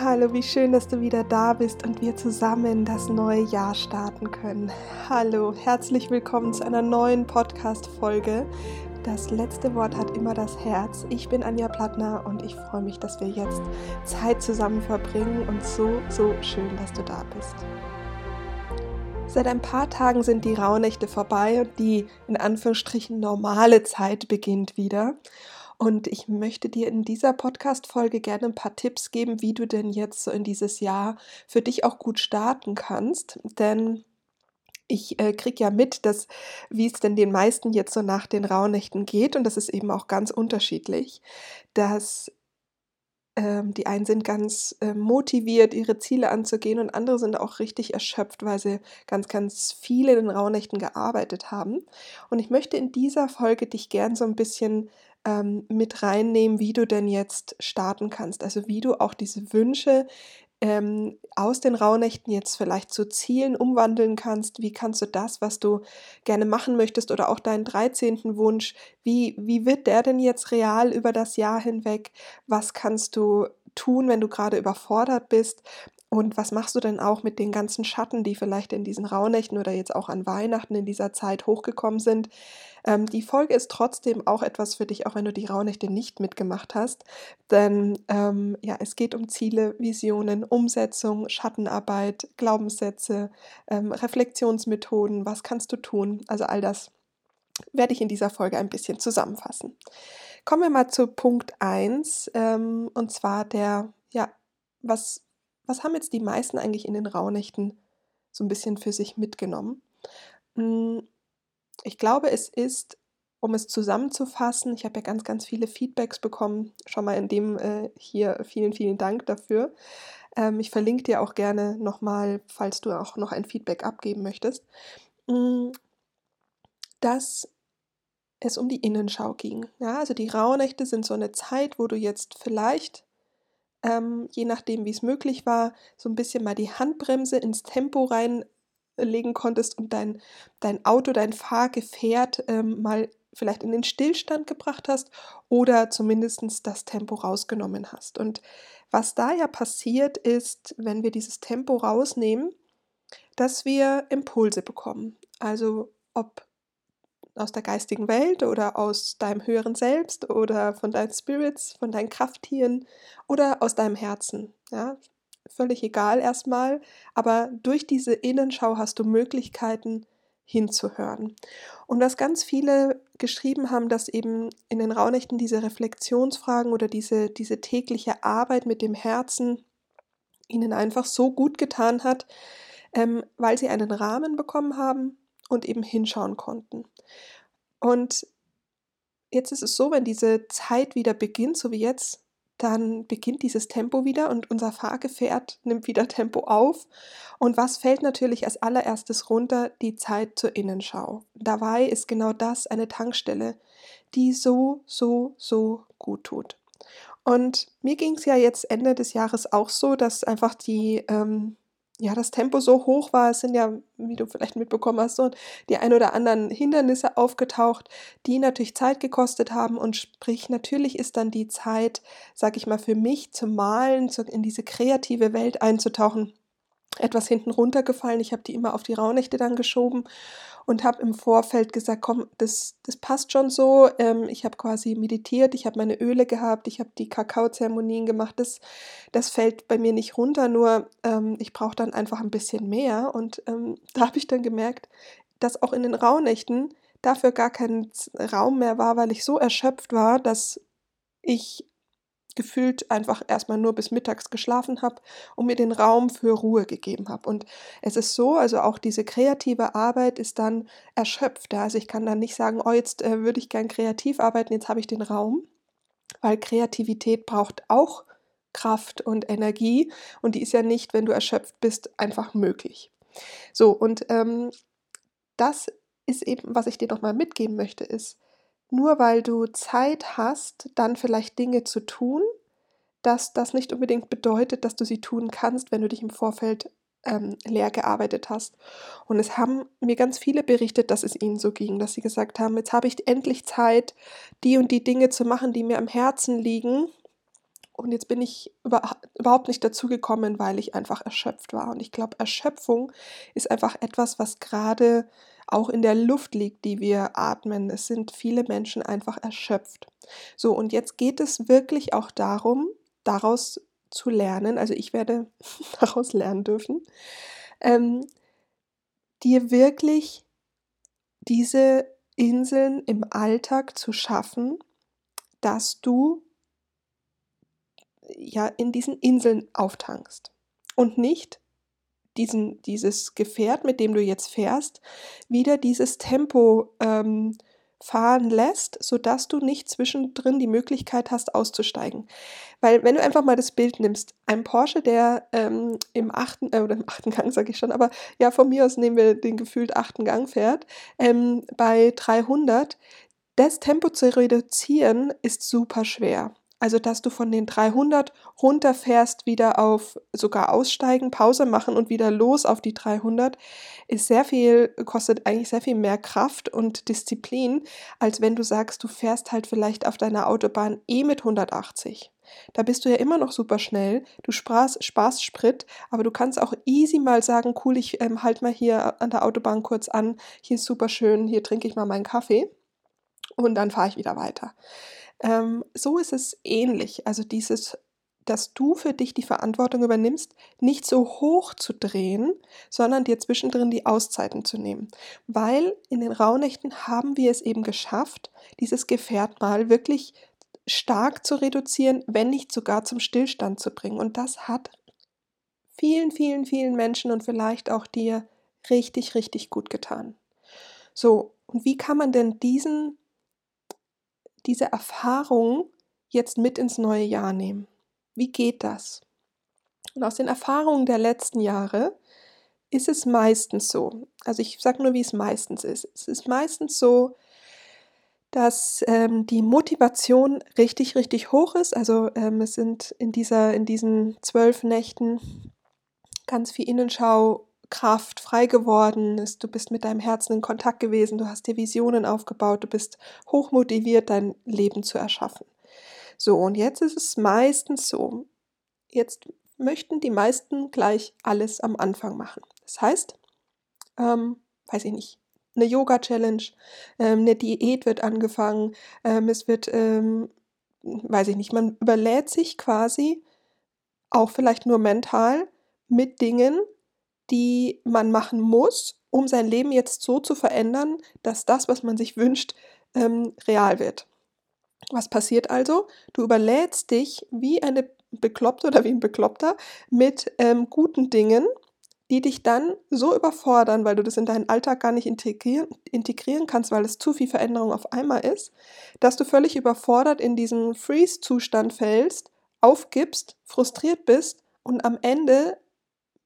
Hallo, wie schön, dass du wieder da bist und wir zusammen das neue Jahr starten können. Hallo, herzlich willkommen zu einer neuen Podcast-Folge. Das letzte Wort hat immer das Herz. Ich bin Anja Plattner und ich freue mich, dass wir jetzt Zeit zusammen verbringen und so, so schön, dass du da bist. Seit ein paar Tagen sind die Rauhnächte vorbei und die in Anführungsstrichen normale Zeit beginnt wieder. Und ich möchte dir in dieser Podcast-Folge gerne ein paar Tipps geben, wie du denn jetzt so in dieses Jahr für dich auch gut starten kannst. Denn ich äh, kriege ja mit, dass wie es denn den meisten jetzt so nach den Rauhnächten geht, und das ist eben auch ganz unterschiedlich, dass ähm, die einen sind ganz äh, motiviert, ihre Ziele anzugehen, und andere sind auch richtig erschöpft, weil sie ganz, ganz viele in den Rauhnächten gearbeitet haben. Und ich möchte in dieser Folge dich gern so ein bisschen ähm, mit reinnehmen, wie du denn jetzt starten kannst. Also wie du auch diese Wünsche ähm, aus den Rauhnächten jetzt vielleicht zu Zielen umwandeln kannst. Wie kannst du das, was du gerne machen möchtest oder auch deinen 13. Wunsch, wie, wie wird der denn jetzt real über das Jahr hinweg? Was kannst du tun, wenn du gerade überfordert bist? Und was machst du denn auch mit den ganzen Schatten, die vielleicht in diesen Rauhnächten oder jetzt auch an Weihnachten in dieser Zeit hochgekommen sind? Ähm, die Folge ist trotzdem auch etwas für dich, auch wenn du die Rauhnächte nicht mitgemacht hast. Denn ähm, ja, es geht um Ziele, Visionen, Umsetzung, Schattenarbeit, Glaubenssätze, ähm, Reflexionsmethoden. Was kannst du tun? Also all das werde ich in dieser Folge ein bisschen zusammenfassen. Kommen wir mal zu Punkt 1 ähm, und zwar der, ja, was was haben jetzt die meisten eigentlich in den Rauhnächten so ein bisschen für sich mitgenommen? Hm, ich glaube, es ist, um es zusammenzufassen, ich habe ja ganz, ganz viele Feedbacks bekommen, schon mal in dem äh, hier vielen, vielen Dank dafür. Ähm, ich verlinke dir auch gerne nochmal, falls du auch noch ein Feedback abgeben möchtest, hm, dass es um die Innenschau ging. Ja, also die Rauhnächte sind so eine Zeit, wo du jetzt vielleicht ähm, je nachdem, wie es möglich war, so ein bisschen mal die Handbremse ins Tempo reinlegen konntest und dein, dein Auto, dein Fahrgefährt ähm, mal vielleicht in den Stillstand gebracht hast oder zumindest das Tempo rausgenommen hast. Und was da ja passiert ist, wenn wir dieses Tempo rausnehmen, dass wir Impulse bekommen. Also ob aus der geistigen Welt oder aus deinem höheren Selbst oder von deinen Spirits, von deinen Krafttieren oder aus deinem Herzen. Ja, völlig egal erstmal, aber durch diese Innenschau hast du Möglichkeiten hinzuhören. Und was ganz viele geschrieben haben, dass eben in den Raunächten diese Reflexionsfragen oder diese, diese tägliche Arbeit mit dem Herzen ihnen einfach so gut getan hat, ähm, weil sie einen Rahmen bekommen haben, und eben hinschauen konnten. Und jetzt ist es so, wenn diese Zeit wieder beginnt, so wie jetzt, dann beginnt dieses Tempo wieder und unser Fahrgefährt nimmt wieder Tempo auf. Und was fällt natürlich als allererstes runter? Die Zeit zur Innenschau. Dabei ist genau das eine Tankstelle, die so, so, so gut tut. Und mir ging es ja jetzt Ende des Jahres auch so, dass einfach die ähm, ja, das Tempo so hoch war, es sind ja, wie du vielleicht mitbekommen hast, so die ein oder anderen Hindernisse aufgetaucht, die natürlich Zeit gekostet haben. Und sprich, natürlich ist dann die Zeit, sag ich mal, für mich zum Malen, in diese kreative Welt einzutauchen, etwas hinten runtergefallen. Ich habe die immer auf die Rauhnächte dann geschoben und habe im Vorfeld gesagt, komm, das, das passt schon so. Ähm, ich habe quasi meditiert, ich habe meine Öle gehabt, ich habe die Kakaozeremonien gemacht. Das, das fällt bei mir nicht runter, nur ähm, ich brauche dann einfach ein bisschen mehr. Und ähm, da habe ich dann gemerkt, dass auch in den Rauhnächten dafür gar kein Raum mehr war, weil ich so erschöpft war, dass ich gefühlt einfach erstmal nur bis mittags geschlafen habe und mir den Raum für Ruhe gegeben habe. Und es ist so, also auch diese kreative Arbeit ist dann erschöpft. Also ich kann dann nicht sagen, oh, jetzt äh, würde ich gern kreativ arbeiten, jetzt habe ich den Raum, weil Kreativität braucht auch Kraft und Energie und die ist ja nicht, wenn du erschöpft bist, einfach möglich. So, und ähm, das ist eben, was ich dir nochmal mitgeben möchte, ist, nur weil du Zeit hast, dann vielleicht Dinge zu tun, dass das nicht unbedingt bedeutet, dass du sie tun kannst, wenn du dich im Vorfeld ähm, leer gearbeitet hast. Und es haben mir ganz viele berichtet, dass es ihnen so ging, dass sie gesagt haben, jetzt habe ich endlich Zeit, die und die Dinge zu machen, die mir am Herzen liegen. Und jetzt bin ich über, überhaupt nicht dazu gekommen, weil ich einfach erschöpft war. Und ich glaube, Erschöpfung ist einfach etwas, was gerade auch in der Luft liegt, die wir atmen. Es sind viele Menschen einfach erschöpft. So, und jetzt geht es wirklich auch darum, daraus zu lernen. Also ich werde daraus lernen dürfen, ähm, dir wirklich diese Inseln im Alltag zu schaffen, dass du ja in diesen Inseln auftankst und nicht diesen, dieses Gefährt, mit dem du jetzt fährst, wieder dieses Tempo ähm, fahren lässt, sodass du nicht zwischendrin die Möglichkeit hast, auszusteigen. Weil wenn du einfach mal das Bild nimmst, ein Porsche, der ähm, im achten, äh, oder im achten Gang sage ich schon, aber ja, von mir aus nehmen wir den gefühlt achten Gang fährt, ähm, bei 300, das Tempo zu reduzieren ist super schwer. Also, dass du von den 300 runterfährst, wieder auf sogar aussteigen, Pause machen und wieder los auf die 300, ist sehr viel, kostet eigentlich sehr viel mehr Kraft und Disziplin, als wenn du sagst, du fährst halt vielleicht auf deiner Autobahn eh mit 180. Da bist du ja immer noch super schnell, du sparst, sparst Sprit, aber du kannst auch easy mal sagen, cool, ich ähm, halt mal hier an der Autobahn kurz an, hier ist super schön, hier trinke ich mal meinen Kaffee und dann fahre ich wieder weiter. Ähm, so ist es ähnlich. Also dieses, dass du für dich die Verantwortung übernimmst, nicht so hoch zu drehen, sondern dir zwischendrin die Auszeiten zu nehmen. Weil in den Rauhnächten haben wir es eben geschafft, dieses Gefährt mal wirklich stark zu reduzieren, wenn nicht sogar zum Stillstand zu bringen. Und das hat vielen, vielen, vielen Menschen und vielleicht auch dir richtig, richtig gut getan. So, und wie kann man denn diesen diese Erfahrung jetzt mit ins neue Jahr nehmen? Wie geht das? Und aus den Erfahrungen der letzten Jahre ist es meistens so, also ich sage nur, wie es meistens ist. Es ist meistens so, dass ähm, die Motivation richtig, richtig hoch ist. Also ähm, es sind in, dieser, in diesen zwölf Nächten ganz viel Innenschau Kraft frei geworden ist, du bist mit deinem Herzen in Kontakt gewesen, du hast dir Visionen aufgebaut, du bist hochmotiviert, dein Leben zu erschaffen. So, und jetzt ist es meistens so, jetzt möchten die meisten gleich alles am Anfang machen. Das heißt, ähm, weiß ich nicht, eine Yoga-Challenge, ähm, eine Diät wird angefangen, ähm, es wird, ähm, weiß ich nicht, man überlädt sich quasi, auch vielleicht nur mental, mit Dingen, die man machen muss, um sein Leben jetzt so zu verändern, dass das, was man sich wünscht, ähm, real wird. Was passiert also? Du überlädst dich wie eine Bekloppte oder wie ein Bekloppter mit ähm, guten Dingen, die dich dann so überfordern, weil du das in deinen Alltag gar nicht integrieren, integrieren kannst, weil es zu viel Veränderung auf einmal ist, dass du völlig überfordert in diesen Freeze-Zustand fällst, aufgibst, frustriert bist und am Ende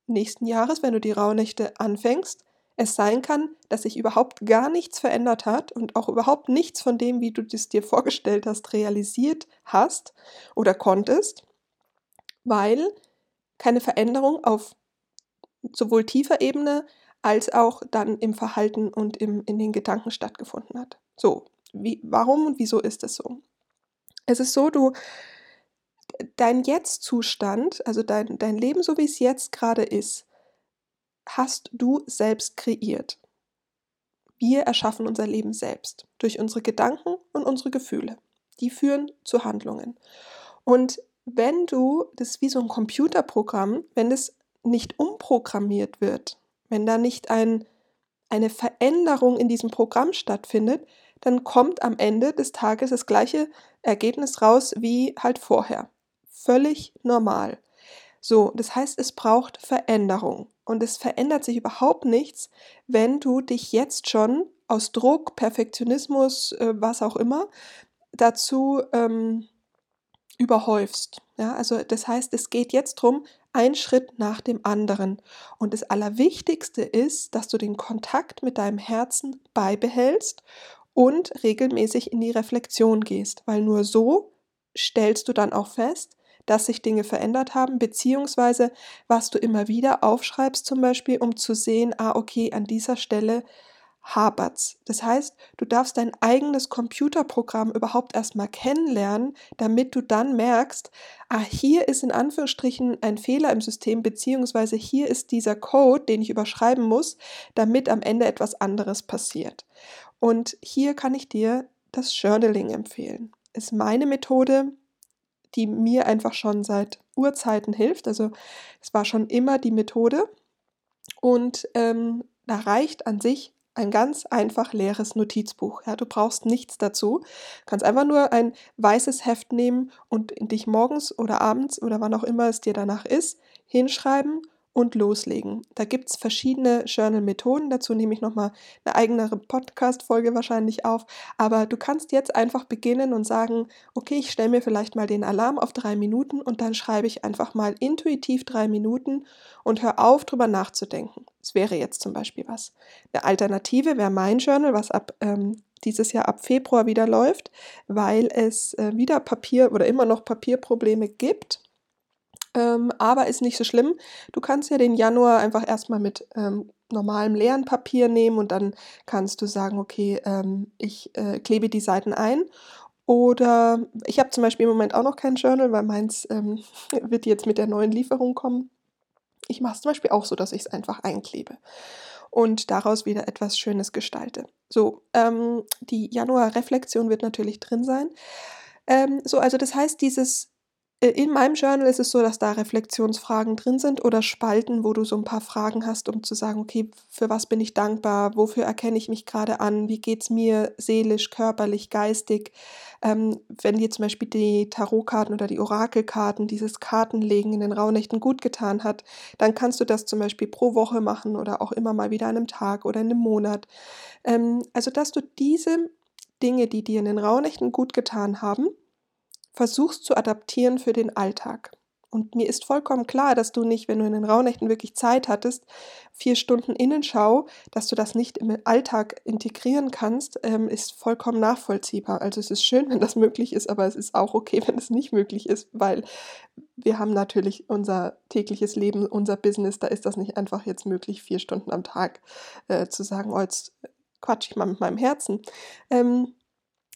nächsten Jahres, wenn du die Rauhnächte anfängst, es sein kann, dass sich überhaupt gar nichts verändert hat und auch überhaupt nichts von dem, wie du es dir vorgestellt hast, realisiert hast oder konntest, weil keine Veränderung auf sowohl tiefer Ebene als auch dann im Verhalten und im, in den Gedanken stattgefunden hat. So, wie, warum und wieso ist es so? Es ist so, du dein Jetzt-Zustand, also dein, dein Leben, so wie es jetzt gerade ist, hast du selbst kreiert. Wir erschaffen unser Leben selbst durch unsere Gedanken und unsere Gefühle. Die führen zu Handlungen. Und wenn du, das ist wie so ein Computerprogramm, wenn es nicht umprogrammiert wird, wenn da nicht ein, eine Veränderung in diesem Programm stattfindet, dann kommt am Ende des Tages das gleiche Ergebnis raus wie halt vorher völlig normal. So, das heißt, es braucht Veränderung. Und es verändert sich überhaupt nichts, wenn du dich jetzt schon aus Druck, Perfektionismus, äh, was auch immer, dazu ähm, überhäufst. Ja, also das heißt, es geht jetzt darum, ein Schritt nach dem anderen. Und das Allerwichtigste ist, dass du den Kontakt mit deinem Herzen beibehältst und regelmäßig in die Reflexion gehst, weil nur so stellst du dann auch fest, dass sich Dinge verändert haben, beziehungsweise was du immer wieder aufschreibst zum Beispiel, um zu sehen, ah okay, an dieser Stelle hapert's. Das heißt, du darfst dein eigenes Computerprogramm überhaupt erstmal kennenlernen, damit du dann merkst, ah, hier ist in Anführungsstrichen ein Fehler im System, beziehungsweise hier ist dieser Code, den ich überschreiben muss, damit am Ende etwas anderes passiert. Und hier kann ich dir das Journaling empfehlen. Ist meine Methode, die mir einfach schon seit Urzeiten hilft. Also es war schon immer die Methode. Und ähm, da reicht an sich ein ganz einfach leeres Notizbuch. Ja, du brauchst nichts dazu. Du kannst einfach nur ein weißes Heft nehmen und dich morgens oder abends oder wann auch immer es dir danach ist, hinschreiben und loslegen. Da gibt es verschiedene Journal-Methoden. Dazu nehme ich nochmal eine eigene Podcast-Folge wahrscheinlich auf. Aber du kannst jetzt einfach beginnen und sagen, okay, ich stelle mir vielleicht mal den Alarm auf drei Minuten und dann schreibe ich einfach mal intuitiv drei Minuten und hör auf, drüber nachzudenken. Das wäre jetzt zum Beispiel was. Eine Alternative wäre mein Journal, was ab ähm, dieses Jahr ab Februar wieder läuft, weil es äh, wieder Papier oder immer noch Papierprobleme gibt ähm, aber ist nicht so schlimm. Du kannst ja den Januar einfach erstmal mit ähm, normalem leeren Papier nehmen und dann kannst du sagen, okay, ähm, ich äh, klebe die Seiten ein. Oder ich habe zum Beispiel im Moment auch noch kein Journal, weil meins ähm, wird jetzt mit der neuen Lieferung kommen. Ich mache es zum Beispiel auch so, dass ich es einfach einklebe und daraus wieder etwas Schönes gestalte. So, ähm, die Januar-Reflexion wird natürlich drin sein. Ähm, so, also das heißt, dieses in meinem Journal ist es so, dass da Reflexionsfragen drin sind oder Spalten, wo du so ein paar Fragen hast, um zu sagen, okay, für was bin ich dankbar, wofür erkenne ich mich gerade an, wie geht es mir seelisch, körperlich, geistig. Ähm, wenn dir zum Beispiel die Tarotkarten oder die Orakelkarten dieses Kartenlegen in den Rauhnächten gut getan hat, dann kannst du das zum Beispiel pro Woche machen oder auch immer mal wieder an einem Tag oder in einem Monat. Ähm, also, dass du diese Dinge, die dir in den Rauhnächten gut getan haben, versuchst zu adaptieren für den Alltag. Und mir ist vollkommen klar, dass du nicht, wenn du in den Rauhnächten wirklich Zeit hattest, vier Stunden Innenschau, dass du das nicht im Alltag integrieren kannst, ähm, ist vollkommen nachvollziehbar. Also es ist schön, wenn das möglich ist, aber es ist auch okay, wenn es nicht möglich ist, weil wir haben natürlich unser tägliches Leben, unser Business, da ist das nicht einfach jetzt möglich, vier Stunden am Tag äh, zu sagen, oh, jetzt quatsch ich mal mit meinem Herzen. Ähm,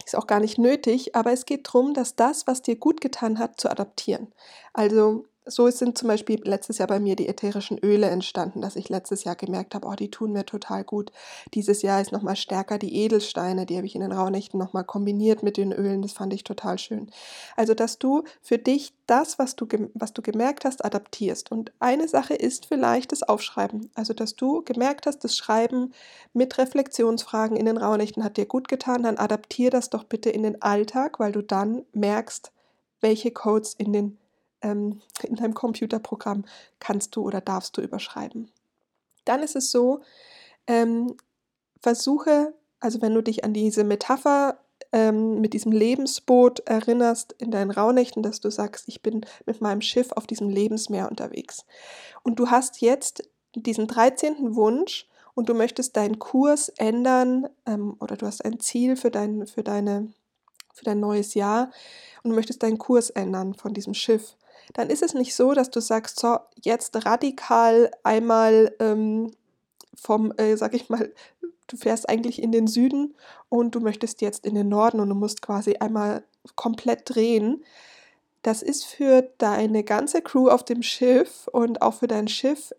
ist auch gar nicht nötig, aber es geht darum, dass das, was dir gut getan hat, zu adaptieren. Also so sind zum Beispiel letztes Jahr bei mir die ätherischen Öle entstanden, dass ich letztes Jahr gemerkt habe, oh, die tun mir total gut. Dieses Jahr ist nochmal stärker die Edelsteine, die habe ich in den Rauhnächten nochmal kombiniert mit den Ölen, das fand ich total schön. Also, dass du für dich das, was du, was du gemerkt hast, adaptierst. Und eine Sache ist vielleicht das Aufschreiben. Also, dass du gemerkt hast, das Schreiben mit Reflexionsfragen in den Rauhnächten hat dir gut getan, dann adaptier das doch bitte in den Alltag, weil du dann merkst, welche Codes in den ähm, in deinem Computerprogramm kannst du oder darfst du überschreiben. Dann ist es so, ähm, versuche, also wenn du dich an diese Metapher ähm, mit diesem Lebensboot erinnerst in deinen Rauhnächten, dass du sagst, ich bin mit meinem Schiff auf diesem Lebensmeer unterwegs. Und du hast jetzt diesen 13. Wunsch und du möchtest deinen Kurs ändern ähm, oder du hast ein Ziel für dein, für, deine, für dein neues Jahr und du möchtest deinen Kurs ändern von diesem Schiff dann ist es nicht so, dass du sagst, so, jetzt radikal einmal ähm, vom, äh, sag ich mal, du fährst eigentlich in den Süden und du möchtest jetzt in den Norden und du musst quasi einmal komplett drehen. Das ist für deine ganze Crew auf dem Schiff und auch für dein Schiff,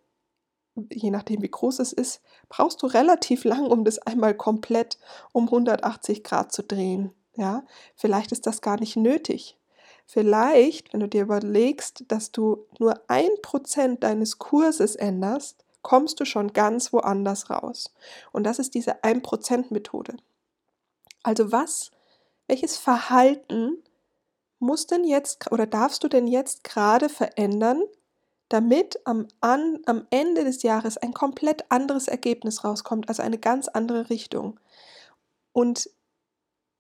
je nachdem wie groß es ist, brauchst du relativ lang, um das einmal komplett um 180 Grad zu drehen. Ja, vielleicht ist das gar nicht nötig. Vielleicht, wenn du dir überlegst, dass du nur ein Prozent deines Kurses änderst, kommst du schon ganz woanders raus. Und das ist diese 1%-Methode. Also was, welches Verhalten muss denn jetzt oder darfst du denn jetzt gerade verändern, damit am, an, am Ende des Jahres ein komplett anderes Ergebnis rauskommt, also eine ganz andere Richtung. Und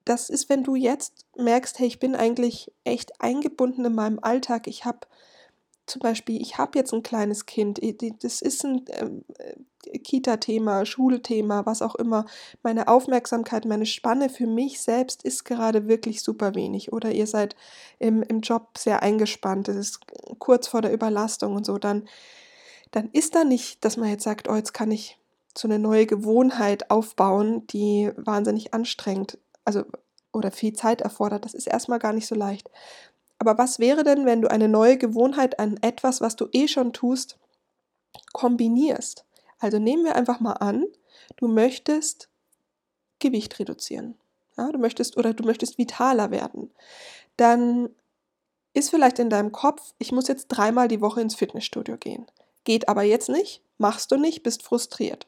das ist, wenn du jetzt merkst, hey, ich bin eigentlich echt eingebunden in meinem Alltag. Ich habe zum Beispiel, ich habe jetzt ein kleines Kind, das ist ein ähm, äh, Kita-Thema, Schulthema, was auch immer. Meine Aufmerksamkeit, meine Spanne für mich selbst ist gerade wirklich super wenig. Oder ihr seid im, im Job sehr eingespannt, es ist kurz vor der Überlastung und so, dann, dann ist da nicht, dass man jetzt sagt, oh, jetzt kann ich so eine neue Gewohnheit aufbauen, die wahnsinnig anstrengend, also oder viel Zeit erfordert. Das ist erstmal gar nicht so leicht. Aber was wäre denn, wenn du eine neue Gewohnheit an etwas, was du eh schon tust, kombinierst? Also nehmen wir einfach mal an, du möchtest Gewicht reduzieren. Ja, du möchtest oder du möchtest vitaler werden. Dann ist vielleicht in deinem Kopf, ich muss jetzt dreimal die Woche ins Fitnessstudio gehen. Geht aber jetzt nicht, machst du nicht, bist frustriert.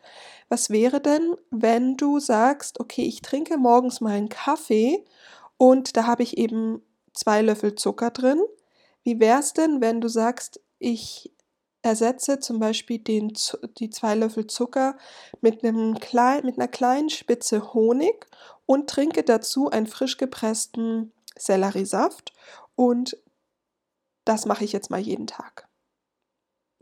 Was wäre denn, wenn du sagst, okay, ich trinke morgens meinen Kaffee und da habe ich eben zwei Löffel Zucker drin. Wie wäre es denn, wenn du sagst, ich ersetze zum Beispiel den, die zwei Löffel Zucker mit, einem klein, mit einer kleinen Spitze Honig und trinke dazu einen frisch gepressten Selleriesaft und das mache ich jetzt mal jeden Tag.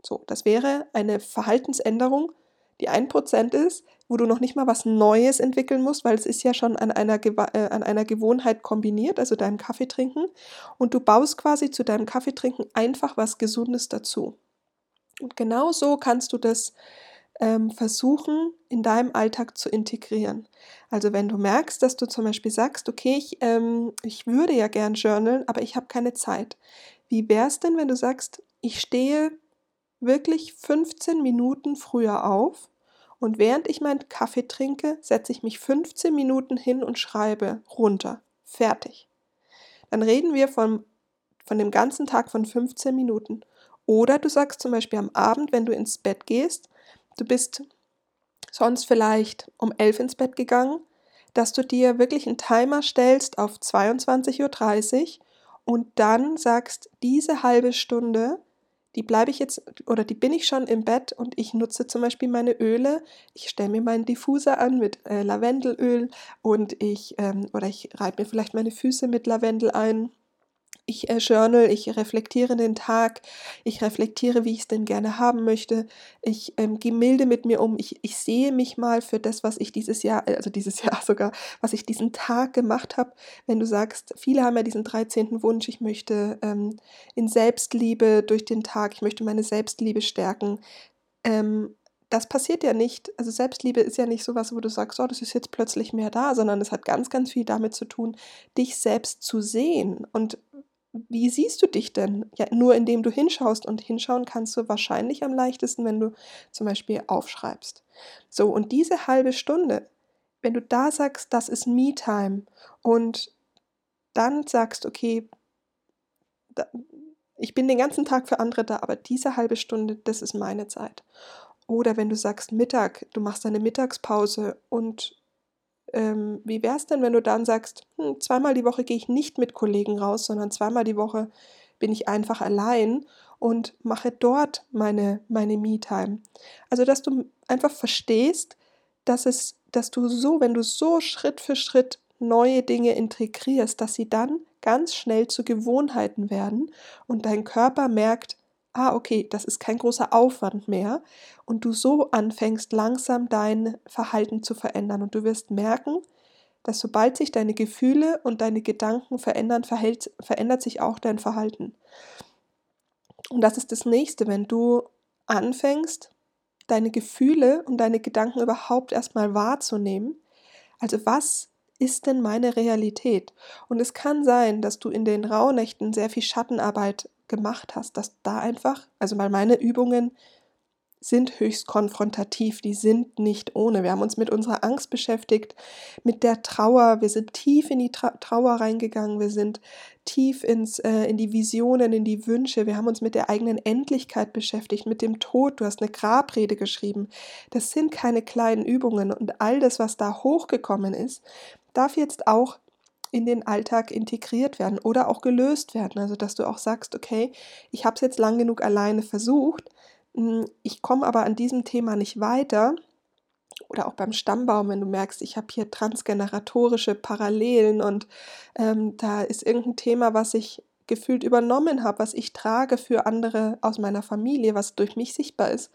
So, das wäre eine Verhaltensänderung, die ein Prozent ist, wo du noch nicht mal was Neues entwickeln musst, weil es ist ja schon an einer, äh, an einer Gewohnheit kombiniert, also deinem Kaffee trinken. Und du baust quasi zu deinem Kaffeetrinken einfach was Gesundes dazu. Und genau so kannst du das ähm, versuchen, in deinem Alltag zu integrieren. Also wenn du merkst, dass du zum Beispiel sagst, okay, ich, ähm, ich würde ja gern journalen, aber ich habe keine Zeit. Wie wäre es denn, wenn du sagst, ich stehe wirklich 15 Minuten früher auf und während ich meinen Kaffee trinke, setze ich mich 15 Minuten hin und schreibe runter. Fertig. Dann reden wir von, von dem ganzen Tag von 15 Minuten. Oder du sagst zum Beispiel am Abend, wenn du ins Bett gehst, du bist sonst vielleicht um 11 ins Bett gegangen, dass du dir wirklich einen Timer stellst auf 22.30 Uhr und dann sagst, diese halbe Stunde die bleibe ich jetzt oder die bin ich schon im Bett und ich nutze zum Beispiel meine Öle. Ich stelle mir meinen Diffuser an mit äh, Lavendelöl und ich ähm, oder ich reibe mir vielleicht meine Füße mit Lavendel ein ich äh, journal, ich reflektiere den Tag, ich reflektiere, wie ich es denn gerne haben möchte, ich ähm, gehe milde mit mir um, ich, ich sehe mich mal für das, was ich dieses Jahr, äh, also dieses Jahr sogar, was ich diesen Tag gemacht habe. Wenn du sagst, viele haben ja diesen 13. Wunsch, ich möchte ähm, in Selbstliebe durch den Tag, ich möchte meine Selbstliebe stärken. Ähm, das passiert ja nicht, also Selbstliebe ist ja nicht so was, wo du sagst, oh, das ist jetzt plötzlich mehr da, sondern es hat ganz, ganz viel damit zu tun, dich selbst zu sehen. Und wie siehst du dich denn? Ja, nur indem du hinschaust und hinschauen kannst du wahrscheinlich am leichtesten, wenn du zum Beispiel aufschreibst. So, und diese halbe Stunde, wenn du da sagst, das ist Me-Time und dann sagst, okay, da, ich bin den ganzen Tag für andere da, aber diese halbe Stunde, das ist meine Zeit. Oder wenn du sagst Mittag, du machst eine Mittagspause und ähm, wie wäre es denn, wenn du dann sagst, hm, zweimal die Woche gehe ich nicht mit Kollegen raus, sondern zweimal die Woche bin ich einfach allein und mache dort meine, meine Me-Time. Also, dass du einfach verstehst, dass es, dass du so, wenn du so Schritt für Schritt neue Dinge integrierst, dass sie dann ganz schnell zu Gewohnheiten werden und dein Körper merkt, ah, okay, das ist kein großer Aufwand mehr und du so anfängst langsam dein Verhalten zu verändern und du wirst merken, dass sobald sich deine Gefühle und deine Gedanken verändern, verhält, verändert sich auch dein Verhalten. Und das ist das nächste, wenn du anfängst, deine Gefühle und deine Gedanken überhaupt erstmal wahrzunehmen. Also was ist denn meine Realität? Und es kann sein, dass du in den Rauhnächten sehr viel Schattenarbeit gemacht hast, dass da einfach, also weil meine Übungen sind höchst konfrontativ, die sind nicht ohne. Wir haben uns mit unserer Angst beschäftigt, mit der Trauer, wir sind tief in die Tra Trauer reingegangen, wir sind tief ins, äh, in die Visionen, in die Wünsche, wir haben uns mit der eigenen Endlichkeit beschäftigt, mit dem Tod, du hast eine Grabrede geschrieben. Das sind keine kleinen Übungen. Und all das, was da hochgekommen ist, darf jetzt auch in den Alltag integriert werden oder auch gelöst werden. Also dass du auch sagst, okay, ich habe es jetzt lang genug alleine versucht, hm, ich komme aber an diesem Thema nicht weiter. Oder auch beim Stammbaum, wenn du merkst, ich habe hier transgeneratorische Parallelen und ähm, da ist irgendein Thema, was ich gefühlt übernommen habe, was ich trage für andere aus meiner Familie, was durch mich sichtbar ist.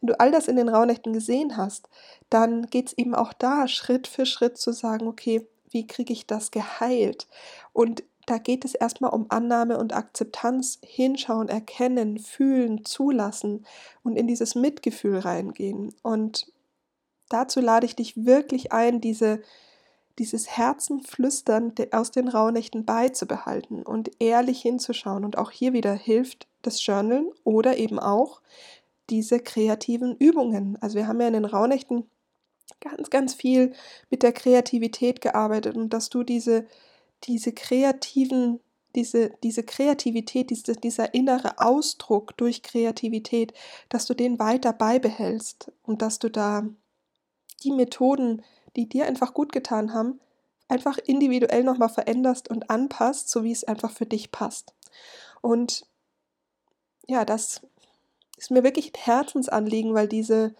Wenn du all das in den Rauhnächten gesehen hast, dann geht es eben auch da Schritt für Schritt zu sagen, okay, wie kriege ich das geheilt? Und da geht es erstmal um Annahme und Akzeptanz, hinschauen, erkennen, fühlen, zulassen und in dieses Mitgefühl reingehen. Und dazu lade ich dich wirklich ein, diese, dieses Herzenflüstern aus den Rauhnächten beizubehalten und ehrlich hinzuschauen. Und auch hier wieder hilft das Journalen oder eben auch diese kreativen Übungen. Also wir haben ja in den Rauhnächten ganz, ganz viel mit der Kreativität gearbeitet und dass du diese, diese kreativen diese, diese Kreativität, diese, dieser innere Ausdruck durch Kreativität, dass du den weiter beibehältst und dass du da die Methoden, die dir einfach gut getan haben, einfach individuell nochmal veränderst und anpasst, so wie es einfach für dich passt. Und ja, das ist mir wirklich ein Herzensanliegen, weil diese,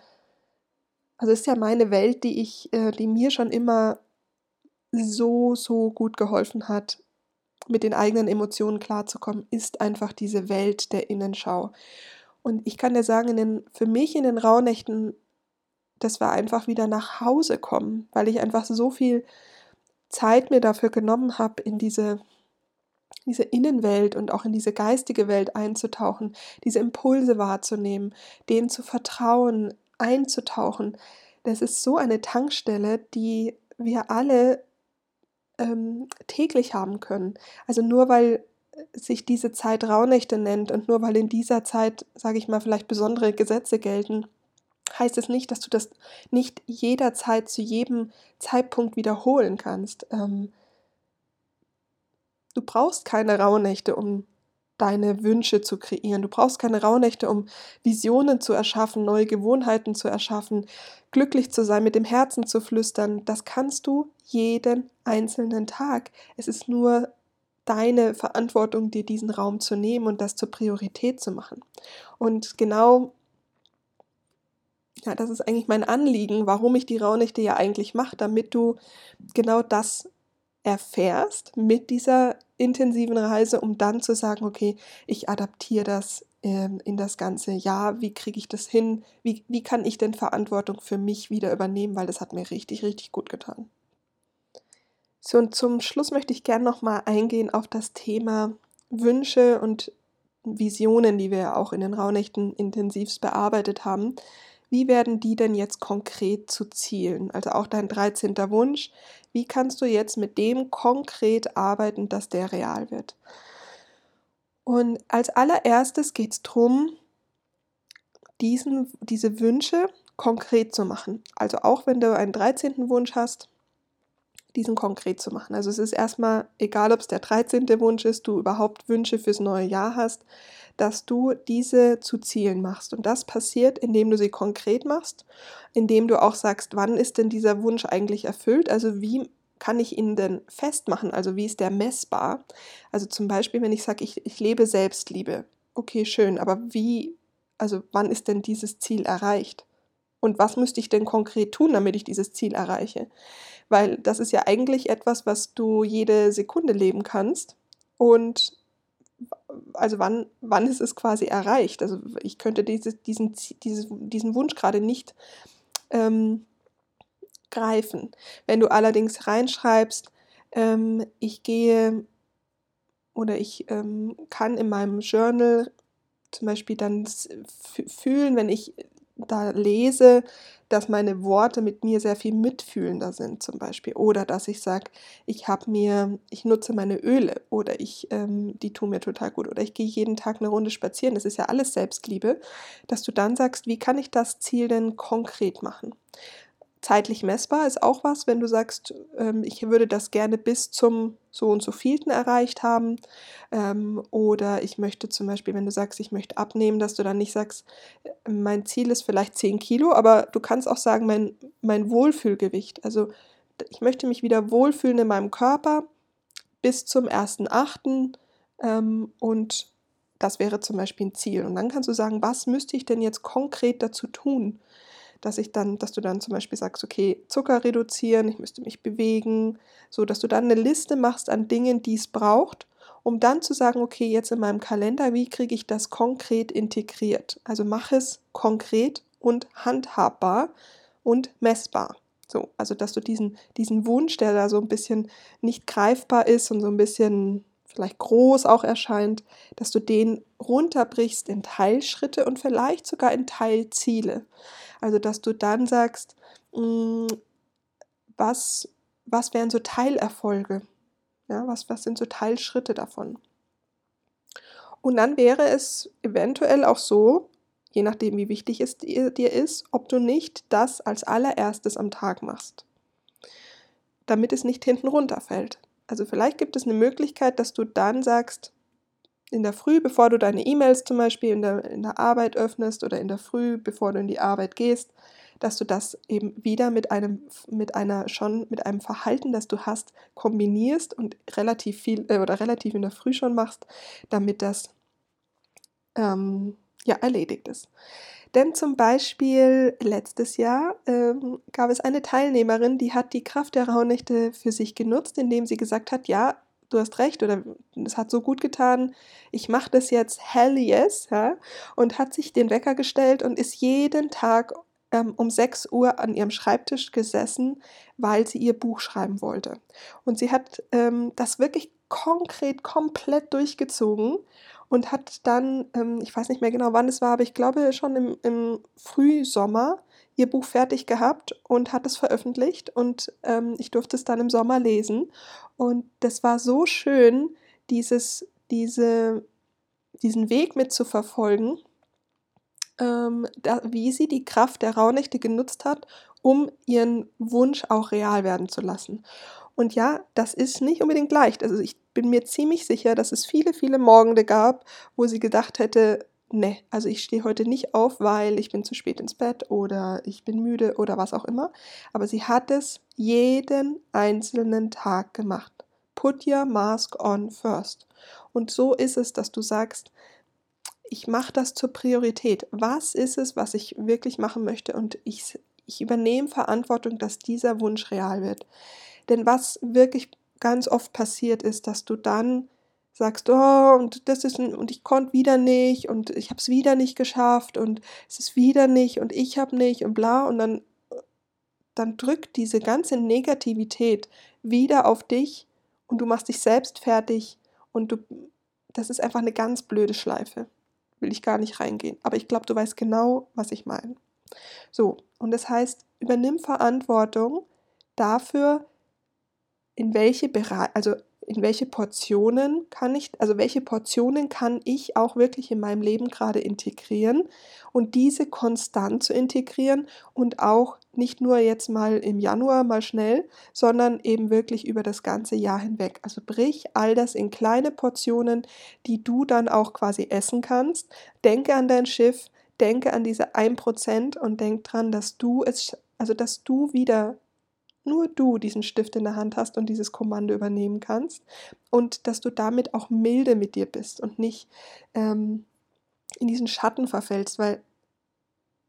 also ist ja meine Welt, die ich, äh, die mir schon immer so, so gut geholfen hat, mit den eigenen Emotionen klarzukommen, ist einfach diese Welt der Innenschau. Und ich kann dir sagen, den, für mich in den Rauhnächten, das war einfach wieder nach Hause kommen, weil ich einfach so viel Zeit mir dafür genommen habe, in diese, diese Innenwelt und auch in diese geistige Welt einzutauchen, diese Impulse wahrzunehmen, denen zu vertrauen, einzutauchen. Das ist so eine Tankstelle, die wir alle ähm, täglich haben können. Also nur weil sich diese Zeit Rauhnächte nennt und nur weil in dieser Zeit, sage ich mal, vielleicht besondere Gesetze gelten, heißt es nicht, dass du das nicht jederzeit zu jedem Zeitpunkt wiederholen kannst. Ähm, du brauchst keine Rauhnächte, um deine Wünsche zu kreieren. Du brauchst keine Rauhnächte, um Visionen zu erschaffen, neue Gewohnheiten zu erschaffen, glücklich zu sein, mit dem Herzen zu flüstern. Das kannst du jeden einzelnen Tag. Es ist nur deine Verantwortung, dir diesen Raum zu nehmen und das zur Priorität zu machen. Und genau, ja, das ist eigentlich mein Anliegen, warum ich die Rauhnächte ja eigentlich mache, damit du genau das erfährst mit dieser intensiven Reise, um dann zu sagen, okay, ich adaptiere das ähm, in das ganze Jahr, wie kriege ich das hin, wie, wie kann ich denn Verantwortung für mich wieder übernehmen, weil das hat mir richtig, richtig gut getan. So, und zum Schluss möchte ich gerne nochmal eingehen auf das Thema Wünsche und Visionen, die wir auch in den Rauhnächten intensivst bearbeitet haben. Wie werden die denn jetzt konkret zu Zielen? Also auch dein 13. Wunsch. Wie kannst du jetzt mit dem konkret arbeiten, dass der real wird? Und als allererstes geht es darum, diese Wünsche konkret zu machen. Also auch wenn du einen 13. Wunsch hast, diesen konkret zu machen. Also es ist erstmal egal, ob es der 13. Wunsch ist, du überhaupt Wünsche fürs neue Jahr hast, dass du diese zu Zielen machst. Und das passiert, indem du sie konkret machst, indem du auch sagst, wann ist denn dieser Wunsch eigentlich erfüllt? Also wie kann ich ihn denn festmachen? Also wie ist der messbar? Also zum Beispiel, wenn ich sage, ich, ich lebe Selbstliebe. Okay, schön, aber wie, also wann ist denn dieses Ziel erreicht? Und was müsste ich denn konkret tun, damit ich dieses Ziel erreiche? Weil das ist ja eigentlich etwas, was du jede Sekunde leben kannst. Und also wann, wann ist es quasi erreicht? Also ich könnte diese, diesen, diese, diesen Wunsch gerade nicht ähm, greifen. Wenn du allerdings reinschreibst, ähm, ich gehe oder ich ähm, kann in meinem Journal zum Beispiel dann fühlen, wenn ich da lese, dass meine Worte mit mir sehr viel mitfühlender sind zum Beispiel. Oder dass ich sage, ich habe mir, ich nutze meine Öle oder ich, ähm, die tun mir total gut. Oder ich gehe jeden Tag eine Runde spazieren. Das ist ja alles Selbstliebe. Dass du dann sagst, wie kann ich das Ziel denn konkret machen? Zeitlich messbar ist auch was, wenn du sagst, ähm, ich würde das gerne bis zum so und so vielten erreicht haben. Ähm, oder ich möchte zum Beispiel, wenn du sagst, ich möchte abnehmen, dass du dann nicht sagst, äh, mein Ziel ist vielleicht 10 Kilo, aber du kannst auch sagen, mein, mein Wohlfühlgewicht. Also ich möchte mich wieder wohlfühlen in meinem Körper bis zum 1.8. Ähm, und das wäre zum Beispiel ein Ziel. Und dann kannst du sagen, was müsste ich denn jetzt konkret dazu tun? Dass ich dann, dass du dann zum Beispiel sagst, okay, Zucker reduzieren, ich müsste mich bewegen, so dass du dann eine Liste machst an Dingen, die es braucht, um dann zu sagen, okay, jetzt in meinem Kalender, wie kriege ich das konkret integriert? Also mach es konkret und handhabbar und messbar. So, also dass du diesen, diesen Wunsch, der da so ein bisschen nicht greifbar ist und so ein bisschen vielleicht groß auch erscheint, dass du den runterbrichst in Teilschritte und vielleicht sogar in Teilziele. Also dass du dann sagst, hm, was, was wären so Teilerfolge? Ja, was, was sind so Teilschritte davon? Und dann wäre es eventuell auch so, je nachdem, wie wichtig es dir, dir ist, ob du nicht das als allererstes am Tag machst, damit es nicht hinten runterfällt. Also vielleicht gibt es eine Möglichkeit, dass du dann sagst, in der Früh, bevor du deine E-Mails zum Beispiel in der, in der Arbeit öffnest oder in der Früh, bevor du in die Arbeit gehst, dass du das eben wieder mit einem, mit einer schon, mit einem Verhalten, das du hast, kombinierst und relativ viel äh, oder relativ in der Früh schon machst, damit das ähm, ja erledigt ist. Denn zum Beispiel letztes Jahr ähm, gab es eine Teilnehmerin, die hat die Kraft der Rauhnächte für sich genutzt, indem sie gesagt hat, ja, du hast recht oder es hat so gut getan, ich mache das jetzt, hell yes, ja, und hat sich den Wecker gestellt und ist jeden Tag ähm, um 6 Uhr an ihrem Schreibtisch gesessen, weil sie ihr Buch schreiben wollte. Und sie hat ähm, das wirklich konkret komplett durchgezogen und hat dann, ähm, ich weiß nicht mehr genau, wann es war, aber ich glaube schon im, im Frühsommer ihr Buch fertig gehabt und hat es veröffentlicht und ähm, ich durfte es dann im Sommer lesen und das war so schön, dieses, diese, diesen Weg mitzuverfolgen, ähm, da, wie sie die Kraft der Rauhnächte genutzt hat, um ihren Wunsch auch real werden zu lassen. Und ja, das ist nicht unbedingt leicht. Also ich bin mir ziemlich sicher, dass es viele, viele Morgende gab, wo sie gedacht hätte, ne, also ich stehe heute nicht auf, weil ich bin zu spät ins Bett oder ich bin müde oder was auch immer. Aber sie hat es jeden einzelnen Tag gemacht. Put your mask on first. Und so ist es, dass du sagst, ich mache das zur Priorität. Was ist es, was ich wirklich machen möchte? Und ich, ich übernehme Verantwortung, dass dieser Wunsch real wird. Denn was wirklich ganz oft passiert ist, dass du dann sagst, oh, und das ist und ich konnte wieder nicht und ich habe es wieder nicht geschafft und es ist wieder nicht und ich habe nicht und bla und dann dann drückt diese ganze Negativität wieder auf dich und du machst dich selbst fertig und du das ist einfach eine ganz blöde Schleife. Will ich gar nicht reingehen, aber ich glaube, du weißt genau, was ich meine. So, und das heißt, übernimm Verantwortung dafür, in welche Bereich, also in welche Portionen kann ich, also welche Portionen kann ich auch wirklich in meinem Leben gerade integrieren und diese konstant zu integrieren und auch nicht nur jetzt mal im Januar mal schnell, sondern eben wirklich über das ganze Jahr hinweg. Also brich all das in kleine Portionen, die du dann auch quasi essen kannst. Denke an dein Schiff, denke an diese 1% und denk dran, dass du es, also dass du wieder nur du diesen Stift in der Hand hast und dieses Kommando übernehmen kannst und dass du damit auch milde mit dir bist und nicht ähm, in diesen Schatten verfällst, weil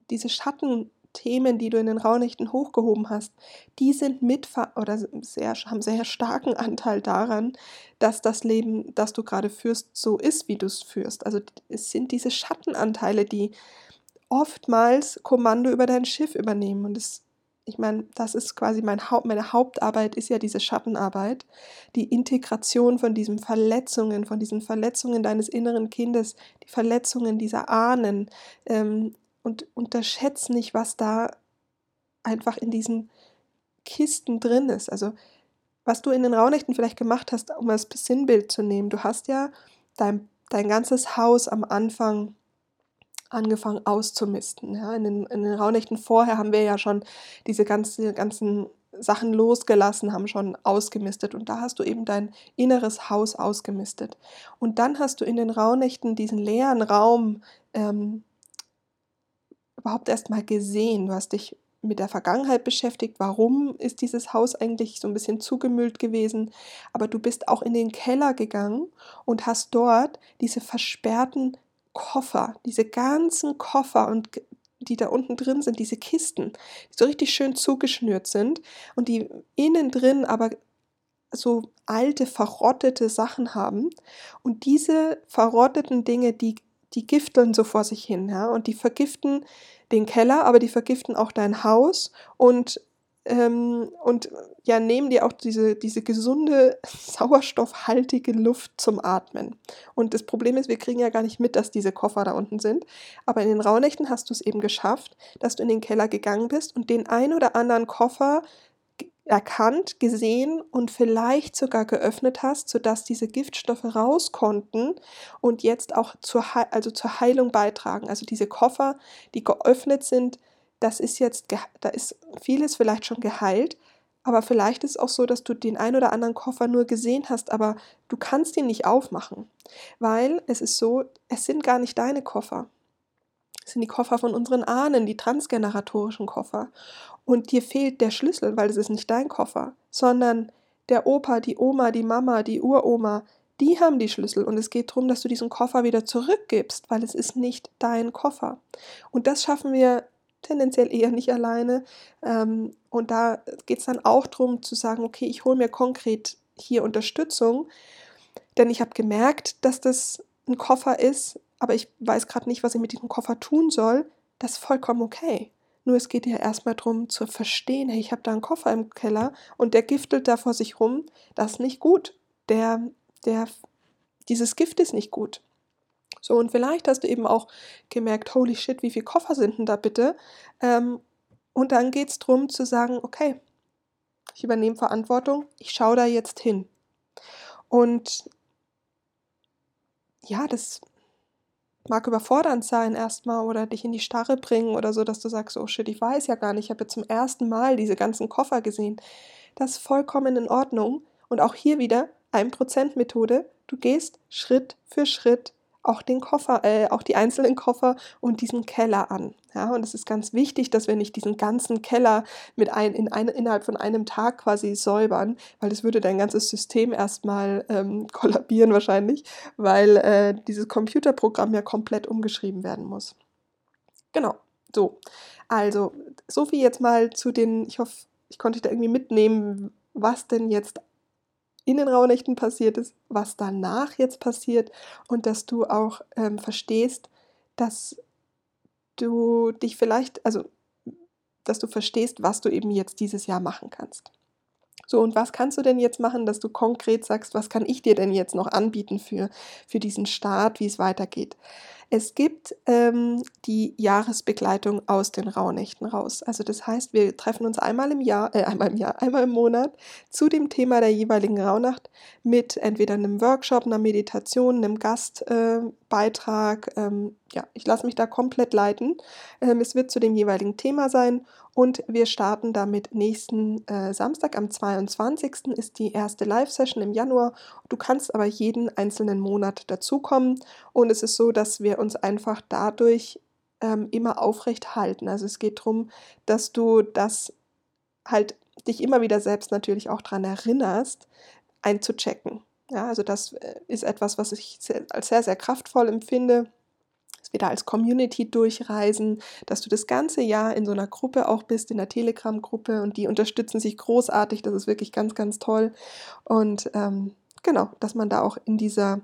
diese Schattenthemen, die du in den Rauhnächten hochgehoben hast, die sind mit oder sehr, haben sehr starken Anteil daran, dass das Leben, das du gerade führst, so ist, wie du es führst. Also es sind diese Schattenanteile, die oftmals Kommando über dein Schiff übernehmen und es ich meine, das ist quasi mein Haupt, meine Hauptarbeit ist ja diese Schattenarbeit, die Integration von diesen Verletzungen, von diesen Verletzungen deines inneren Kindes, die Verletzungen dieser Ahnen ähm, und unterschätzt nicht, was da einfach in diesen Kisten drin ist. Also was du in den Raunächten vielleicht gemacht hast, um das Sinnbild zu nehmen, du hast ja dein, dein ganzes Haus am Anfang angefangen auszumisten. Ja, in, den, in den Raunächten vorher haben wir ja schon diese ganze, ganzen Sachen losgelassen, haben schon ausgemistet und da hast du eben dein inneres Haus ausgemistet. Und dann hast du in den Raunächten diesen leeren Raum ähm, überhaupt erst mal gesehen. Du hast dich mit der Vergangenheit beschäftigt. Warum ist dieses Haus eigentlich so ein bisschen zugemüllt gewesen? Aber du bist auch in den Keller gegangen und hast dort diese versperrten Koffer, diese ganzen Koffer und die da unten drin sind, diese Kisten, die so richtig schön zugeschnürt sind und die innen drin aber so alte, verrottete Sachen haben. Und diese verrotteten Dinge, die, die gifteln so vor sich hin, ja, und die vergiften den Keller, aber die vergiften auch dein Haus und ähm, und ja, nehmen dir auch diese, diese gesunde, sauerstoffhaltige Luft zum Atmen. Und das Problem ist, wir kriegen ja gar nicht mit, dass diese Koffer da unten sind. Aber in den Rauhnächten hast du es eben geschafft, dass du in den Keller gegangen bist und den ein oder anderen Koffer erkannt, gesehen und vielleicht sogar geöffnet hast, sodass diese Giftstoffe raus konnten und jetzt auch zur, also zur Heilung beitragen. Also diese Koffer, die geöffnet sind, das ist jetzt, da ist vieles vielleicht schon geheilt, aber vielleicht ist es auch so, dass du den ein oder anderen Koffer nur gesehen hast, aber du kannst ihn nicht aufmachen, weil es ist so, es sind gar nicht deine Koffer. Es sind die Koffer von unseren Ahnen, die transgeneratorischen Koffer. Und dir fehlt der Schlüssel, weil es ist nicht dein Koffer, sondern der Opa, die Oma, die Mama, die Uroma, die haben die Schlüssel und es geht darum, dass du diesen Koffer wieder zurückgibst, weil es ist nicht dein Koffer. Und das schaffen wir tendenziell eher nicht alleine. Ähm, und da geht es dann auch darum zu sagen, okay, ich hole mir konkret hier Unterstützung, denn ich habe gemerkt, dass das ein Koffer ist, aber ich weiß gerade nicht, was ich mit diesem Koffer tun soll. Das ist vollkommen okay. Nur es geht ja erstmal darum zu verstehen, hey, ich habe da einen Koffer im Keller und der giftelt da vor sich rum. Das ist nicht gut. Der, der, dieses Gift ist nicht gut. So, und vielleicht hast du eben auch gemerkt, holy shit, wie viele Koffer sind denn da bitte? Ähm, und dann geht es darum zu sagen, okay, ich übernehme Verantwortung, ich schaue da jetzt hin. Und ja, das mag überfordernd sein erstmal oder dich in die Starre bringen oder so, dass du sagst, oh shit, ich weiß ja gar nicht, ich habe jetzt zum ersten Mal diese ganzen Koffer gesehen. Das ist vollkommen in Ordnung. Und auch hier wieder 1%-Methode. Du gehst Schritt für Schritt auch den Koffer, äh, auch die einzelnen Koffer und diesen Keller an. Ja, und es ist ganz wichtig, dass wir nicht diesen ganzen Keller mit ein, in ein, innerhalb von einem Tag quasi säubern, weil das würde dein ganzes System erstmal ähm, kollabieren wahrscheinlich, weil äh, dieses Computerprogramm ja komplett umgeschrieben werden muss. Genau, so. Also, so viel jetzt mal zu den, ich hoffe, ich konnte dich da irgendwie mitnehmen, was denn jetzt in den Rauhnächten passiert ist, was danach jetzt passiert und dass du auch ähm, verstehst, dass du dich vielleicht, also dass du verstehst, was du eben jetzt dieses Jahr machen kannst. So, und was kannst du denn jetzt machen, dass du konkret sagst, was kann ich dir denn jetzt noch anbieten für, für diesen Start, wie es weitergeht? Es gibt ähm, die Jahresbegleitung aus den Rauhnächten raus. Also das heißt, wir treffen uns einmal im Jahr, äh, einmal im Jahr, einmal im Monat zu dem Thema der jeweiligen Rauhnacht mit entweder einem Workshop, einer Meditation, einem Gastbeitrag. Äh, ähm, ja, ich lasse mich da komplett leiten. Ähm, es wird zu dem jeweiligen Thema sein und wir starten damit nächsten äh, Samstag am 22. ist die erste Live-Session im Januar. Du kannst aber jeden einzelnen Monat dazukommen. Und es ist so, dass wir uns einfach dadurch ähm, immer aufrecht halten. Also es geht darum, dass du das halt dich immer wieder selbst natürlich auch daran erinnerst, einzuchecken. Ja, also das äh, ist etwas, was ich als sehr, sehr kraftvoll empfinde wir da als Community durchreisen, dass du das ganze Jahr in so einer Gruppe auch bist, in der Telegram-Gruppe und die unterstützen sich großartig. Das ist wirklich ganz, ganz toll. Und ähm, genau, dass man da auch in dieser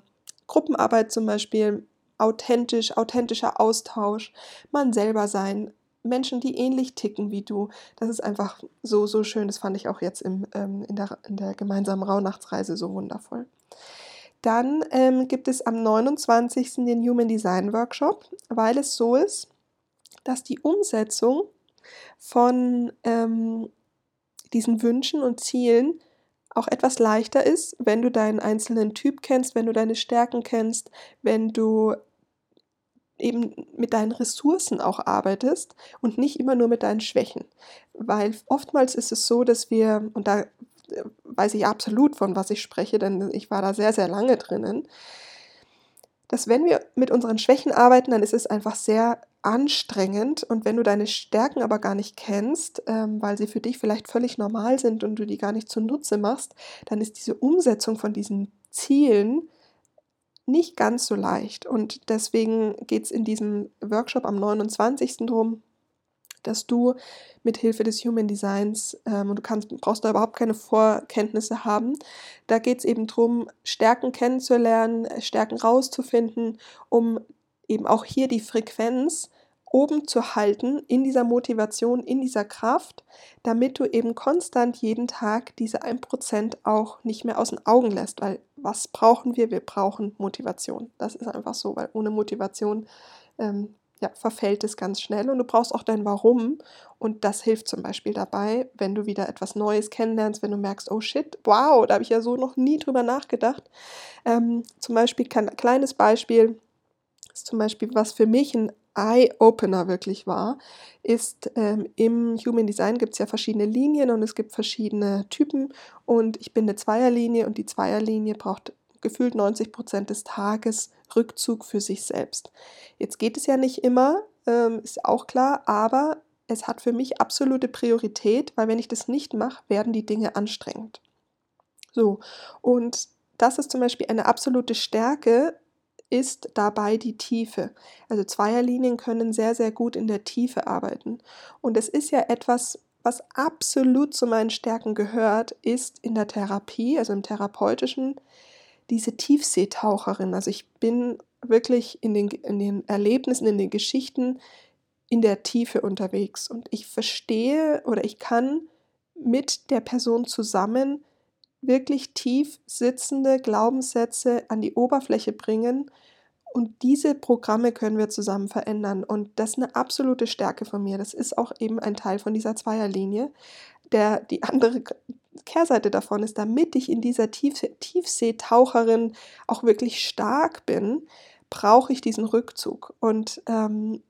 Gruppenarbeit zum Beispiel authentisch, authentischer Austausch, man selber sein, Menschen, die ähnlich ticken wie du. Das ist einfach so, so schön. Das fand ich auch jetzt im, ähm, in, der, in der gemeinsamen Rauhnachtsreise so wundervoll. Dann ähm, gibt es am 29. den Human Design Workshop, weil es so ist, dass die Umsetzung von ähm, diesen Wünschen und Zielen auch etwas leichter ist, wenn du deinen einzelnen Typ kennst, wenn du deine Stärken kennst, wenn du eben mit deinen Ressourcen auch arbeitest und nicht immer nur mit deinen Schwächen. Weil oftmals ist es so, dass wir, und da weiß ich absolut, von was ich spreche, denn ich war da sehr, sehr lange drinnen, dass wenn wir mit unseren Schwächen arbeiten, dann ist es einfach sehr anstrengend und wenn du deine Stärken aber gar nicht kennst, ähm, weil sie für dich vielleicht völlig normal sind und du die gar nicht zunutze machst, dann ist diese Umsetzung von diesen Zielen nicht ganz so leicht. Und deswegen geht es in diesem Workshop am 29. drum, dass du mit Hilfe des Human Designs, ähm, und du kannst, brauchst da überhaupt keine Vorkenntnisse haben, da geht es eben darum, Stärken kennenzulernen, Stärken rauszufinden, um eben auch hier die Frequenz oben zu halten in dieser Motivation, in dieser Kraft, damit du eben konstant jeden Tag diese 1% auch nicht mehr aus den Augen lässt. Weil was brauchen wir? Wir brauchen Motivation. Das ist einfach so, weil ohne Motivation ähm, ja, verfällt es ganz schnell und du brauchst auch dein Warum und das hilft zum Beispiel dabei, wenn du wieder etwas Neues kennenlernst, wenn du merkst, oh shit, wow, da habe ich ja so noch nie drüber nachgedacht. Ähm, zum Beispiel, ein kleines Beispiel, ist zum Beispiel, was für mich ein Eye-Opener wirklich war, ist ähm, im Human Design gibt es ja verschiedene Linien und es gibt verschiedene Typen und ich bin eine Zweierlinie und die Zweierlinie braucht gefühlt 90 Prozent des Tages Rückzug für sich selbst. Jetzt geht es ja nicht immer, ähm, ist auch klar, aber es hat für mich absolute Priorität, weil wenn ich das nicht mache, werden die Dinge anstrengend. So, und das ist zum Beispiel eine absolute Stärke, ist dabei die Tiefe. Also Zweierlinien können sehr, sehr gut in der Tiefe arbeiten. Und es ist ja etwas, was absolut zu meinen Stärken gehört, ist in der Therapie, also im therapeutischen, diese Tiefseetaucherin. Also ich bin wirklich in den, in den Erlebnissen, in den Geschichten in der Tiefe unterwegs und ich verstehe oder ich kann mit der Person zusammen wirklich tief sitzende Glaubenssätze an die Oberfläche bringen und diese Programme können wir zusammen verändern. Und das ist eine absolute Stärke von mir. Das ist auch eben ein Teil von dieser Zweierlinie. Der, die andere Kehrseite davon ist, damit ich in dieser Tiefsee Tiefseetaucherin auch wirklich stark bin, brauche ich diesen Rückzug. Und ähm,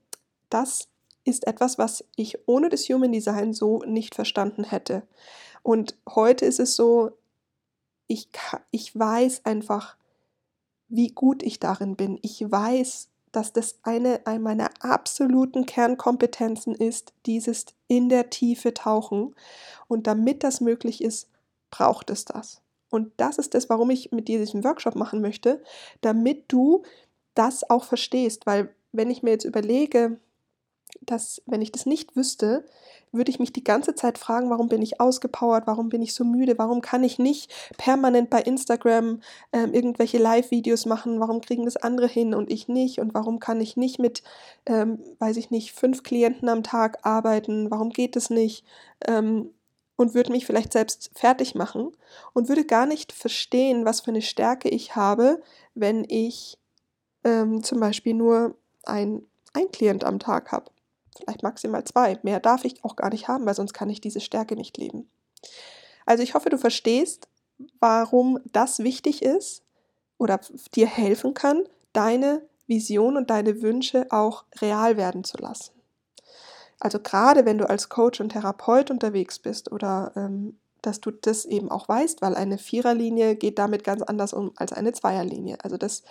das ist etwas, was ich ohne das Human Design so nicht verstanden hätte. Und heute ist es so, ich, ich weiß einfach, wie gut ich darin bin. Ich weiß, dass das eine, eine meiner absoluten Kernkompetenzen ist, dieses in der Tiefe tauchen. Und damit das möglich ist, braucht es das. Und das ist das, warum ich mit dir diesen Workshop machen möchte, damit du das auch verstehst. Weil wenn ich mir jetzt überlege, dass wenn ich das nicht wüsste, würde ich mich die ganze Zeit fragen, warum bin ich ausgepowert, warum bin ich so müde, warum kann ich nicht permanent bei Instagram ähm, irgendwelche Live-Videos machen, warum kriegen das andere hin und ich nicht und warum kann ich nicht mit, ähm, weiß ich nicht, fünf Klienten am Tag arbeiten, warum geht es nicht ähm, und würde mich vielleicht selbst fertig machen und würde gar nicht verstehen, was für eine Stärke ich habe, wenn ich ähm, zum Beispiel nur ein, ein Klient am Tag habe vielleicht maximal zwei. Mehr darf ich auch gar nicht haben, weil sonst kann ich diese Stärke nicht leben. Also ich hoffe, du verstehst, warum das wichtig ist oder dir helfen kann, deine Vision und deine Wünsche auch real werden zu lassen. Also gerade wenn du als Coach und Therapeut unterwegs bist oder ähm, dass du das eben auch weißt, weil eine Viererlinie geht damit ganz anders um als eine Zweierlinie. Also das,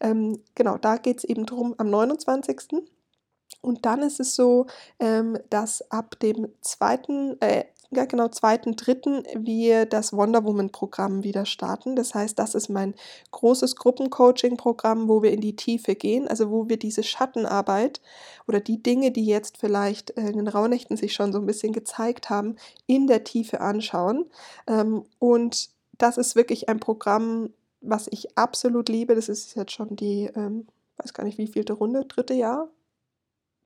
ähm, genau, da geht es eben drum am 29. Und dann ist es so, ähm, dass ab dem zweiten, äh, ja genau, zweiten, dritten wir das Wonder Woman Programm wieder starten. Das heißt, das ist mein großes Gruppencoaching-Programm, wo wir in die Tiefe gehen, also wo wir diese Schattenarbeit oder die Dinge, die jetzt vielleicht in den Rauhnächten sich schon so ein bisschen gezeigt haben, in der Tiefe anschauen. Ähm, und das ist wirklich ein Programm, was ich absolut liebe. Das ist jetzt schon die, ähm, weiß gar nicht, wie vielte Runde, dritte Jahr,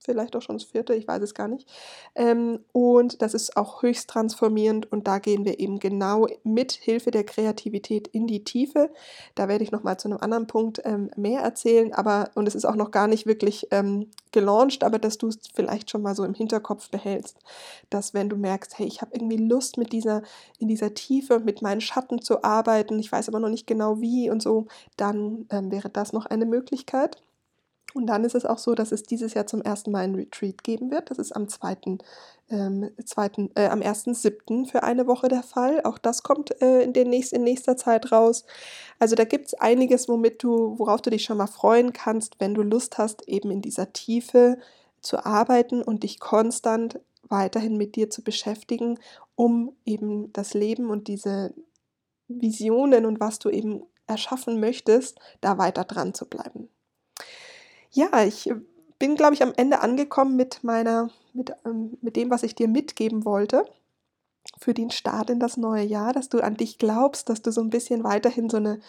vielleicht auch schon das vierte, ich weiß es gar nicht. Ähm, und das ist auch höchst transformierend und da gehen wir eben genau mit Hilfe der Kreativität in die Tiefe. Da werde ich nochmal zu einem anderen Punkt ähm, mehr erzählen, aber und es ist auch noch gar nicht wirklich ähm, gelauncht, aber dass du es vielleicht schon mal so im Hinterkopf behältst, dass wenn du merkst, hey, ich habe irgendwie Lust mit dieser, in dieser Tiefe, mit meinen Schatten zu arbeiten, ich weiß aber noch nicht genau wie und so, dann ähm, wäre das noch eine Möglichkeit. Und dann ist es auch so, dass es dieses Jahr zum ersten Mal ein Retreat geben wird. Das ist am 2. Ähm, 2. Äh, am 1.7. für eine Woche der Fall. Auch das kommt äh, in, den nächst, in nächster Zeit raus. Also da gibt es einiges, womit du, worauf du dich schon mal freuen kannst, wenn du Lust hast, eben in dieser Tiefe zu arbeiten und dich konstant weiterhin mit dir zu beschäftigen, um eben das Leben und diese Visionen und was du eben erschaffen möchtest, da weiter dran zu bleiben. Ja, ich äh, bin, glaube ich, am Ende angekommen mit meiner, mit, ähm, mit dem, was ich dir mitgeben wollte für den Start in das neue Jahr, dass du an dich glaubst, dass du so ein bisschen weiterhin so eine,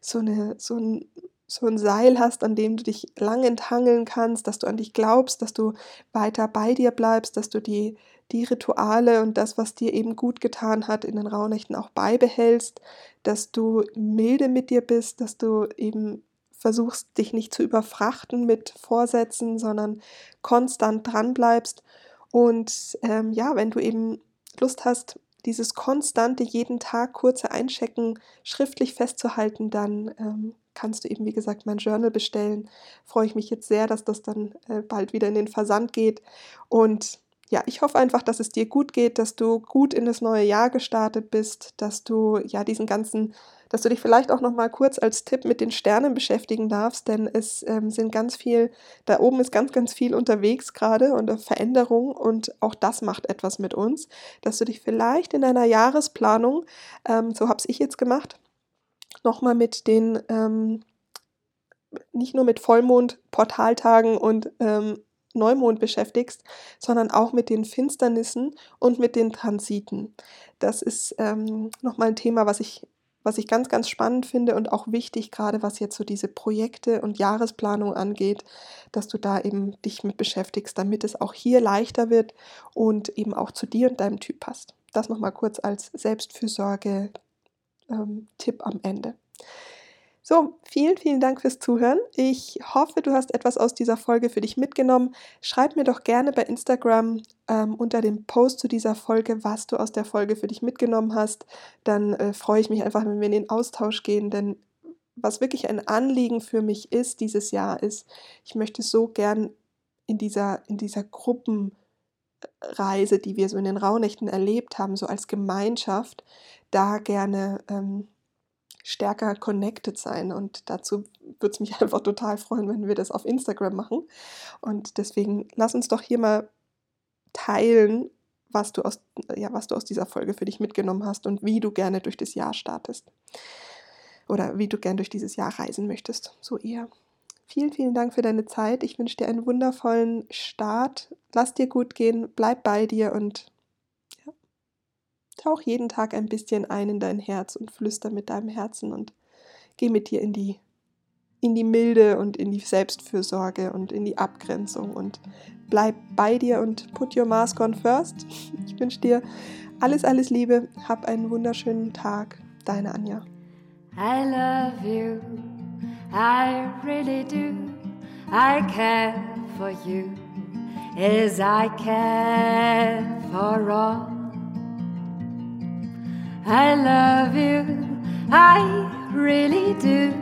so eine, so ein, so ein Seil hast, an dem du dich lang enthangeln kannst, dass du an dich glaubst, dass du weiter bei dir bleibst, dass du die, die Rituale und das, was dir eben gut getan hat, in den Rauhnächten auch beibehältst, dass du milde mit dir bist, dass du eben versuchst, dich nicht zu überfrachten mit Vorsätzen, sondern konstant dran bleibst. Und ähm, ja, wenn du eben Lust hast, dieses konstante jeden Tag kurze Einchecken schriftlich festzuhalten, dann ähm, kannst du eben, wie gesagt, mein Journal bestellen. Freue ich mich jetzt sehr, dass das dann äh, bald wieder in den Versand geht. Und ja, ich hoffe einfach, dass es dir gut geht, dass du gut in das neue Jahr gestartet bist, dass du ja diesen ganzen dass du dich vielleicht auch noch mal kurz als Tipp mit den Sternen beschäftigen darfst, denn es ähm, sind ganz viel, da oben ist ganz, ganz viel unterwegs gerade und Veränderung und auch das macht etwas mit uns, dass du dich vielleicht in deiner Jahresplanung, ähm, so habe ich jetzt gemacht, noch mal mit den ähm, nicht nur mit Vollmond, Portaltagen und ähm, Neumond beschäftigst, sondern auch mit den Finsternissen und mit den Transiten. Das ist ähm, nochmal ein Thema, was ich was ich ganz, ganz spannend finde und auch wichtig, gerade was jetzt so diese Projekte und Jahresplanung angeht, dass du da eben dich mit beschäftigst, damit es auch hier leichter wird und eben auch zu dir und deinem Typ passt. Das nochmal kurz als Selbstfürsorge-Tipp ähm, am Ende. So, vielen, vielen Dank fürs Zuhören. Ich hoffe, du hast etwas aus dieser Folge für dich mitgenommen. Schreib mir doch gerne bei Instagram ähm, unter dem Post zu dieser Folge, was du aus der Folge für dich mitgenommen hast. Dann äh, freue ich mich einfach, wenn wir in den Austausch gehen, denn was wirklich ein Anliegen für mich ist dieses Jahr ist, ich möchte so gern in dieser, in dieser Gruppenreise, die wir so in den Rauhnächten erlebt haben, so als Gemeinschaft, da gerne ähm, stärker connected sein. Und dazu würde es mich einfach total freuen, wenn wir das auf Instagram machen. Und deswegen lass uns doch hier mal teilen, was du aus, ja, was du aus dieser Folge für dich mitgenommen hast und wie du gerne durch das Jahr startest. Oder wie du gerne durch dieses Jahr reisen möchtest. So eher. Vielen, vielen Dank für deine Zeit. Ich wünsche dir einen wundervollen Start. Lass dir gut gehen, bleib bei dir und Tauch jeden Tag ein bisschen ein in dein Herz und flüster mit deinem Herzen und geh mit dir in die, in die Milde und in die Selbstfürsorge und in die Abgrenzung und bleib bei dir und put your mask on first. Ich wünsche dir alles, alles Liebe. Hab einen wunderschönen Tag. Deine Anja. I love you. I really do. I care for you as I care for all. I love you, I really do.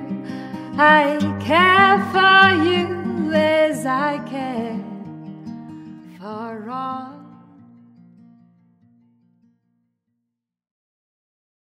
I care for you as I care for all.